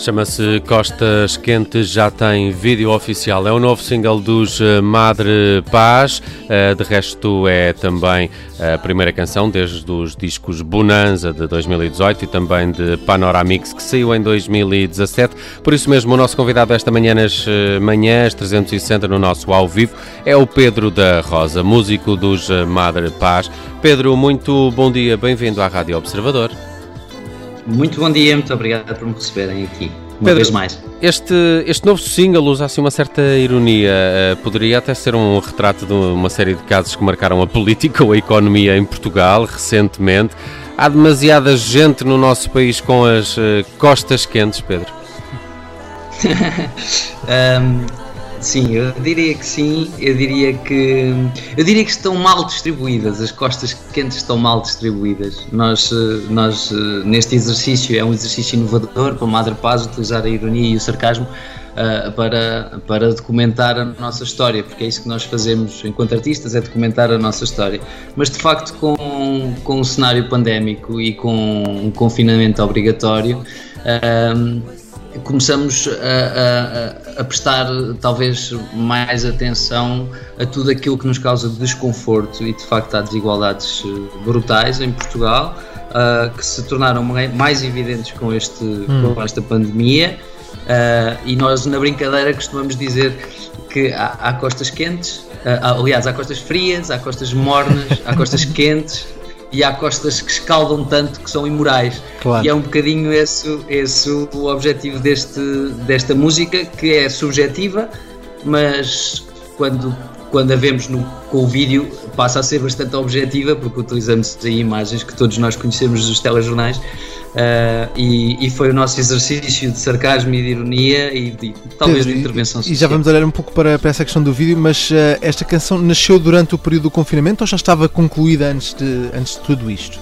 Chama-se Costas Quentes, já tem vídeo oficial. É o novo single dos eh, Madre Paz. Eh, de resto, é também a primeira canção desde os discos Bonanza de 2018 e também de Panoramix, que saiu em 2017. Por isso mesmo, o nosso convidado esta manhã nas eh, manhãs 360 no nosso ao vivo é o Pedro da Rosa, músico dos Madre Paz. Pedro, muito bom dia, bem-vindo à Rádio Observador. Muito bom dia, muito obrigado por me receberem aqui. Uma Pedro, vez mais. Este, este novo single usa assim uma certa ironia. Uh, poderia até ser um retrato de uma série de casos que marcaram a política ou a economia em Portugal recentemente. Há demasiada gente no nosso país com as uh, costas quentes, Pedro. um, Sim, eu diria que sim. Eu diria que eu diria que estão mal distribuídas. As costas quentes estão mal distribuídas. Nós, eh, nós eh, neste exercício é um exercício inovador para Madre Paz utilizar a ironia e o sarcasmo uh, para para documentar a nossa história, porque é isso que nós fazemos enquanto artistas é documentar a nossa história. Mas de facto com com o cenário pandémico e com um confinamento obrigatório uh, começamos a, a, a, prestar talvez mais atenção a tudo aquilo que nos causa desconforto e de facto há desigualdades eh, brutais em Portugal uh, que se tornaram mais evidentes com, este, hum. com esta pandemia uh, e nós na brincadeira costumamos dizer que há, há costas quentes, uh, aliás há costas frias, há costas mornas, há costas quentes e há costas que escaldam tanto que são imorais. Claro. E é um bocadinho esse, esse o objetivo deste, desta música, que é subjetiva, mas quando, quando a vemos no, com o vídeo passa a ser bastante objetiva, porque utilizamos aí imagens que todos nós conhecemos dos telejornais Uh, e, e, foi o nosso exercício de sarcasmo e de ironia e de, talvez de intervenção social. E já vamos olhar um pouco para, para essa questão do vídeo, mas uh, esta canção nasceu durante o período do confinamento ou já estava concluída antes de, antes de tudo isto?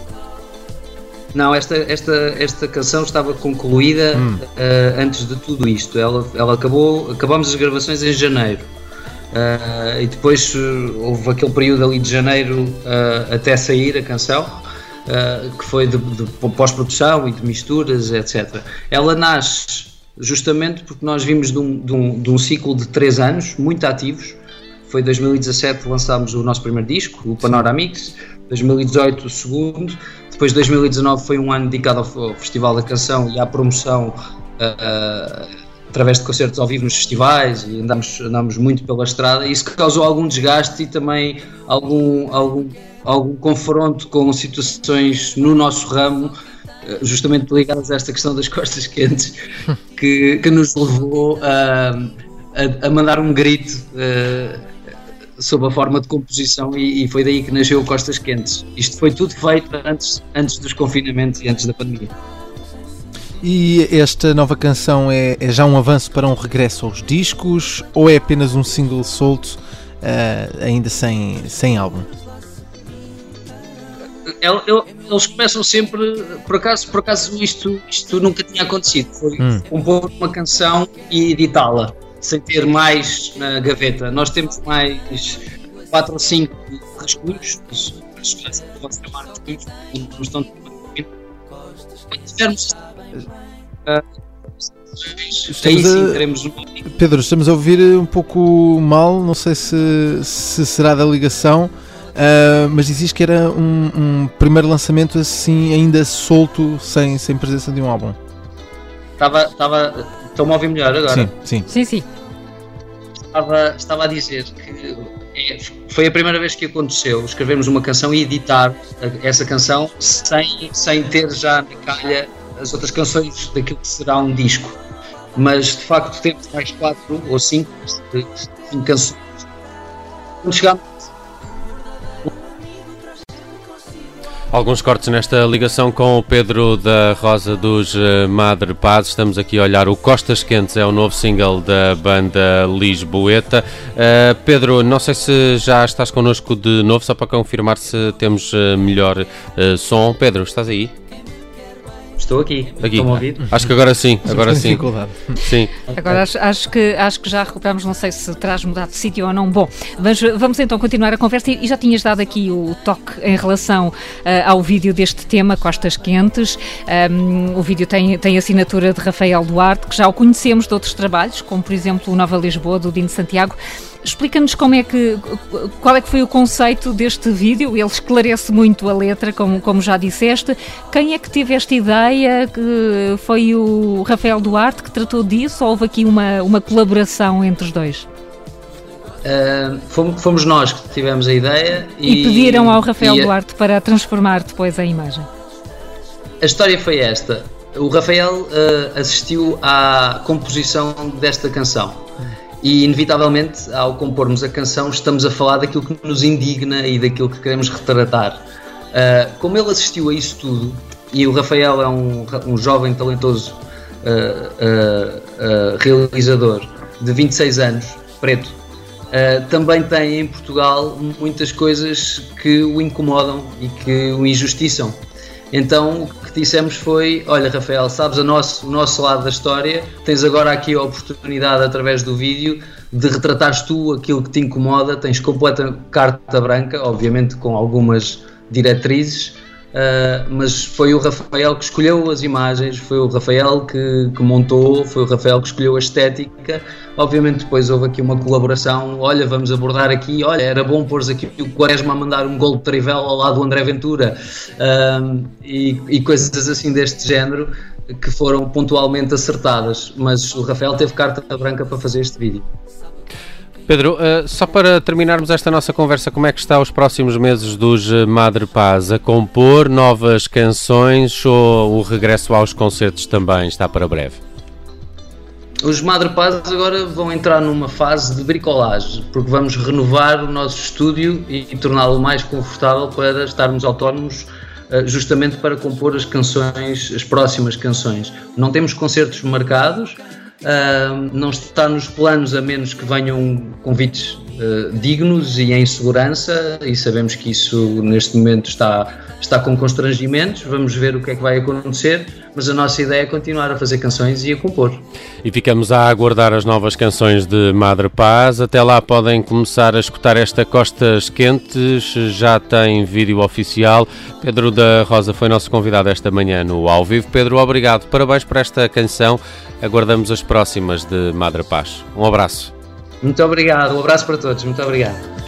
Não, esta, esta, esta canção estava concluída hum. uh, antes de tudo isto. Ela, ela acabou, acabamos as gravações em janeiro. e depois houve aquele período ali de janeiro até sair a canção uh, que foi de, de pós-produção e de misturas, etc. Ela nasce justamente porque nós vimos de um, de um, de um ciclo de três anos muito ativos. Foi 2017 lançámos o nosso primeiro disco, o Panoramix, 2018 o segundo, depois 2019 foi um ano dedicado ao, Festival da Canção e à promoção uh, através de concertos ao vivo nos festivais e andamos muito pela estrada. Isso causou algum desgaste e também algum, algum algum confronto com situações no nosso ramo, eh, justamente ligadas a esta questão das costas quentes, que, que nos levou a, a, a mandar um grito uh, sob a forma de composição e, e, foi daí que nasceu Costas Quentes. Isto foi tudo feito antes, antes dos confinamentos e antes da pandemia. E esta nova canção é, é já um avanço para um regresso aos discos ou é apenas um single solto, uh, ainda sem, sem álbum? Eles começam sempre, por acaso, por acaso isto, isto nunca tinha acontecido. Foi hum. compor uma canção e editá-la, sem ter mais na gaveta. Nós temos mais quatro ou cinco rascunhos, pode chamar rascunhos, não estão tivermos Estamos a... Pedro, estamos a ouvir um pouco mal, não sei se, se será da ligação. Uh, mas dizias que era um, um, primeiro lançamento assim, ainda solto, sem, sem presença de um álbum. Estava. estava Estão-me a ouvir melhor agora? Sim, sim. Sim, sim. Estava, estava a dizer que é, foi a primeira vez que aconteceu escrevermos uma canção e editar essa canção sem, sem ter já na calha as outras canções daquilo que será um disco. Mas de facto temos mais quatro ou cinco, cinco canções. Quando chegámos Alguns cortes nesta ligação com o Pedro da Rosa dos eh, Madre Paz. Estamos aqui a olhar o Costas Quentes, é o novo single da banda Lisboeta. Uh, Pedro, não sei se já estás connosco de novo, só para confirmar se temos uh, melhor uh, som. Pedro, estás aí? Estou aqui. aqui. Estão a ouvir? Acho que agora sim, agora sim. sim. Agora acho, acho, que, acho que já recuperamos, não sei se terás mudado de sítio ou não. Bom, mas vamos então continuar a conversa e já tinhas dado aqui o toque em relação uh, ao vídeo deste tema, Costas Quentes. Um, o vídeo tem, tem assinatura de Rafael Duarte, que já o conhecemos de outros trabalhos, como por exemplo o Nova Lisboa, do Dino Santiago. Explica-nos como é que, qual é que foi o conceito deste vídeo, ele esclarece muito a letra, como, como já disseste. Quem é que teve esta ideia? Que foi o Rafael Duarte que tratou disso ou houve aqui uma, uma colaboração entre os dois? Uh, fomos, fomos, nós que tivemos a ideia e, e pediram ao Rafael a, Duarte para transformar depois a imagem. A história foi esta. O Rafael uh, assistiu à composição desta canção e inevitavelmente ao compormos a canção estamos a falar daquilo que nos indigna e daquilo que queremos retratar. Uh, como ele assistiu a isso tudo e o Rafael é um, um jovem talentoso uh, realizador de 26 anos, preto, também tem em Portugal muitas coisas que o incomodam e que o injustiçam. Então o que dissemos foi: Olha, Rafael, sabes nosso, o nosso lado da história, tens agora aqui a oportunidade, através do vídeo, de retratares tu aquilo que te incomoda, tens completa carta branca, obviamente com algumas diretrizes, Uh, mas foi o Rafael que escolheu as imagens, foi o Rafael que, que, montou, foi o Rafael que escolheu a estética. Obviamente, depois houve aqui uma colaboração. Olha, vamos abordar aqui. Olha, era bom pôr aqui o Quaresma a mandar um gol de Trivela ao lado do André Ventura uh, e, e coisas assim deste género que foram pontualmente acertadas. Mas o Rafael teve carta branca para fazer este vídeo. Pedro, uh, só para terminarmos esta nossa conversa, como é que está os próximos meses dos eh, Madre Paz? A compor novas canções ou o regresso aos concertos também está para breve? Os Madre Paz agora vão entrar numa fase de bricolagem, porque vamos renovar o nosso estúdio e, e torná-lo mais confortável para estarmos autónomos eh, justamente para compor as canções, as próximas canções. Não temos concertos marcados, Não está nos planos a menos que venham convites uh, dignos e em segurança e sabemos que isso neste momento está, está com constrangimentos, vamos ver o que é que vai acontecer, mas a nossa ideia é continuar a fazer canções e a compor. E ficamos a aguardar as novas canções de Madre Paz, até lá podem começar a escutar esta Costas Quentes, já tem vídeo oficial. Pedro da Rosa foi nosso convidado esta manhã no Ao Vivo. Pedro, obrigado, parabéns por esta canção aguardamos as próximas de Madre Paz. Um abraço. Muito obrigado, um abraço para todos, muito obrigado.